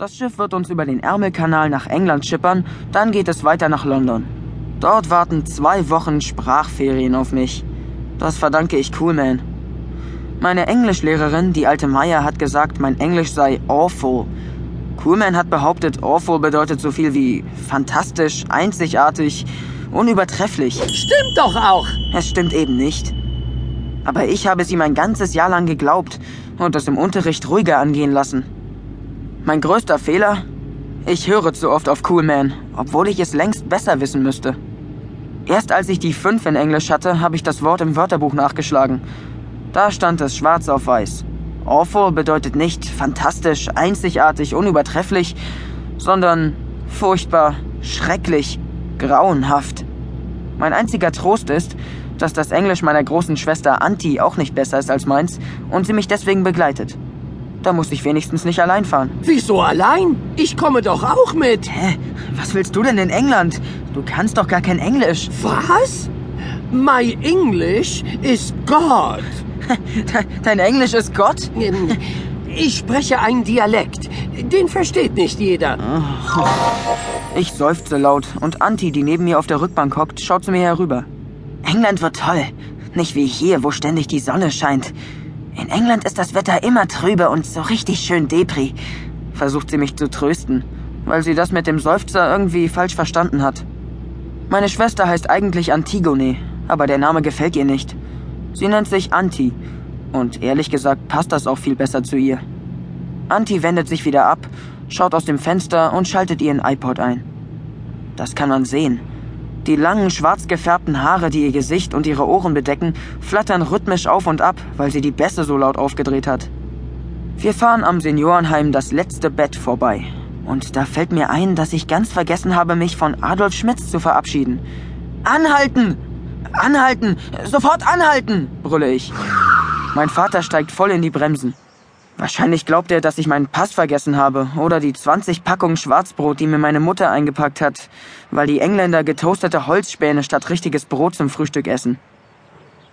Das Schiff wird uns über den Ärmelkanal nach England schippern, dann geht es weiter nach London. Dort warten zwei Wochen Sprachferien auf mich. Das verdanke ich Coolman. Meine Englischlehrerin, die alte Maya, hat gesagt, mein Englisch sei awful. Coolman hat behauptet, awful bedeutet so viel wie fantastisch, einzigartig, unübertrefflich. Stimmt doch auch. Es stimmt eben nicht. Aber ich habe es ihm ein ganzes Jahr lang geglaubt und es im Unterricht ruhiger angehen lassen. Mein größter Fehler? Ich höre zu oft auf Coolman, obwohl ich es längst besser wissen müsste. Erst als ich die 5 in Englisch hatte, habe ich das Wort im Wörterbuch nachgeschlagen. Da stand es schwarz auf weiß. Awful bedeutet nicht fantastisch, einzigartig, unübertrefflich, sondern furchtbar, schrecklich, grauenhaft. Mein einziger Trost ist, dass das Englisch meiner großen Schwester Anti auch nicht besser ist als meins und sie mich deswegen begleitet. Da muss ich wenigstens nicht allein fahren. Wieso allein? Ich komme doch auch mit. Hä? Was willst du denn in England? Du kannst doch gar kein Englisch. Was? My English is God. Dein Englisch ist Gott? Ähm, Ich spreche einen Dialekt. Den versteht nicht jeder. Ich seufze laut und Anti, die neben mir auf der Rückbank hockt, schaut zu mir herüber. England wird toll. Nicht wie hier, wo ständig die Sonne scheint. In England ist das Wetter immer trübe und so richtig schön Depri. Versucht sie mich zu trösten, weil sie das mit dem Seufzer irgendwie falsch verstanden hat. Meine Schwester heißt eigentlich Antigone, aber der Name gefällt ihr nicht. Sie nennt sich Anti. Und ehrlich gesagt passt das auch viel besser zu ihr. Anti wendet sich wieder ab, schaut aus dem Fenster und schaltet ihren iPod ein. Das kann man sehen. Die langen, schwarz gefärbten Haare, die ihr Gesicht und ihre Ohren bedecken, flattern rhythmisch auf und ab, weil sie die Bässe so laut aufgedreht hat. Wir fahren am Seniorenheim das letzte Bett vorbei. Und da fällt mir ein, dass ich ganz vergessen habe, mich von Adolf Schmitz zu verabschieden. Anhalten! Anhalten! Sofort anhalten! brülle ich. Mein Vater steigt voll in die Bremsen. Wahrscheinlich glaubt er, dass ich meinen Pass vergessen habe oder die 20 Packungen Schwarzbrot, die mir meine Mutter eingepackt hat, weil die Engländer getoastete Holzspäne statt richtiges Brot zum Frühstück essen.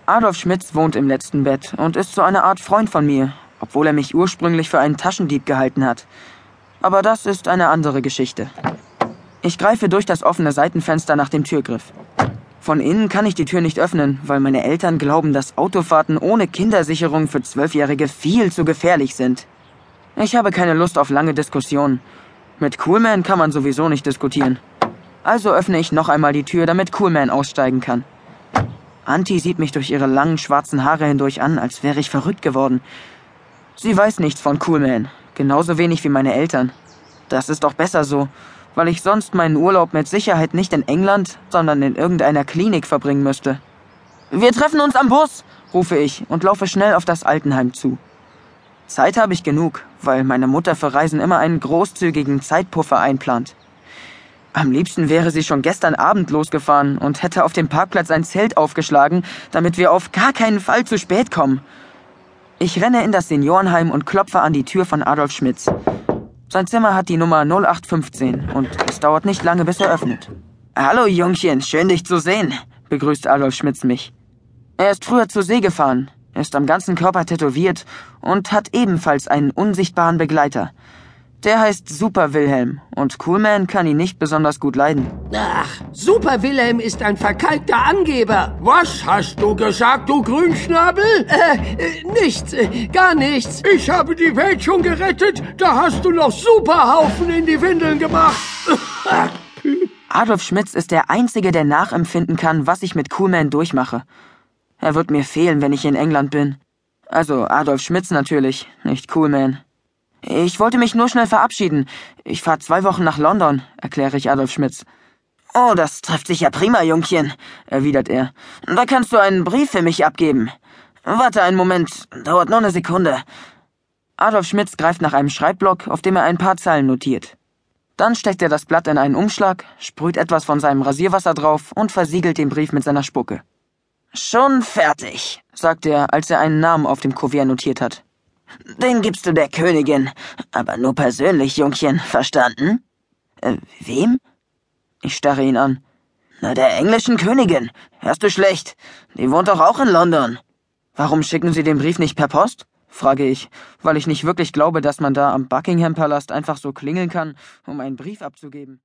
Adolf Schmitz wohnt im letzten Bett und ist so eine Art Freund von mir, obwohl er mich ursprünglich für einen Taschendieb gehalten hat. Aber das ist eine andere Geschichte. Ich greife durch das offene Seitenfenster nach dem Türgriff. Von innen kann ich die Tür nicht öffnen, weil meine Eltern glauben, dass Autofahrten ohne Kindersicherung für Zwölfjährige viel zu gefährlich sind. Ich habe keine Lust auf lange Diskussionen. Mit Coolman kann man sowieso nicht diskutieren. Also öffne ich noch einmal die Tür, damit Coolman aussteigen kann. Anti sieht mich durch ihre langen schwarzen Haare hindurch an, als wäre ich verrückt geworden. Sie weiß nichts von Coolman, genauso wenig wie meine Eltern. Das ist doch besser so, weil ich sonst meinen Urlaub mit Sicherheit nicht in England, sondern in irgendeiner Klinik verbringen müsste. Wir treffen uns am Bus, rufe ich und laufe schnell auf das Altenheim zu. Zeit habe ich genug, weil meine Mutter für Reisen immer einen großzügigen Zeitpuffer einplant. Am liebsten wäre sie schon gestern Abend losgefahren und hätte auf dem Parkplatz ein Zelt aufgeschlagen, damit wir auf gar keinen Fall zu spät kommen. Ich renne in das Seniorenheim und klopfe an die Tür von Adolf Schmitz. Sein Zimmer hat die Nummer 0815 und es dauert nicht lange, bis er öffnet. Hallo Jungchen, schön dich zu sehen, begrüßt Adolf Schmitz mich. Er ist früher zur See gefahren, ist am ganzen Körper tätowiert und hat ebenfalls einen unsichtbaren Begleiter. Der heißt Super Wilhelm und Coolman kann ihn nicht besonders gut leiden. Ach, Super Wilhelm ist ein verkalkter Angeber. Was hast du gesagt, du Grünschnabel? Äh, äh, nichts, äh, gar nichts. Ich habe die Welt schon gerettet, da hast du noch Superhaufen in die Windeln gemacht. Adolf Schmitz ist der Einzige, der nachempfinden kann, was ich mit Coolman durchmache. Er wird mir fehlen, wenn ich in England bin. Also Adolf Schmitz natürlich, nicht Coolman. Ich wollte mich nur schnell verabschieden. Ich fahre zwei Wochen nach London, erkläre ich Adolf Schmitz. Oh, das trifft sich ja prima, Jungchen, erwidert er. Da kannst du einen Brief für mich abgeben. Warte einen Moment, dauert nur eine Sekunde. Adolf Schmitz greift nach einem Schreibblock, auf dem er ein paar Zeilen notiert. Dann steckt er das Blatt in einen Umschlag, sprüht etwas von seinem Rasierwasser drauf und versiegelt den Brief mit seiner Spucke. Schon fertig, sagt er, als er einen Namen auf dem Kuvert notiert hat. Den gibst du der Königin, aber nur persönlich, Jungchen, verstanden? Äh, wem? Ich starre ihn an. Na, der englischen Königin. Hörst du schlecht? Die wohnt doch auch in London. Warum schicken Sie den Brief nicht per Post? frage ich, weil ich nicht wirklich glaube, dass man da am Buckingham Palast einfach so klingeln kann, um einen Brief abzugeben.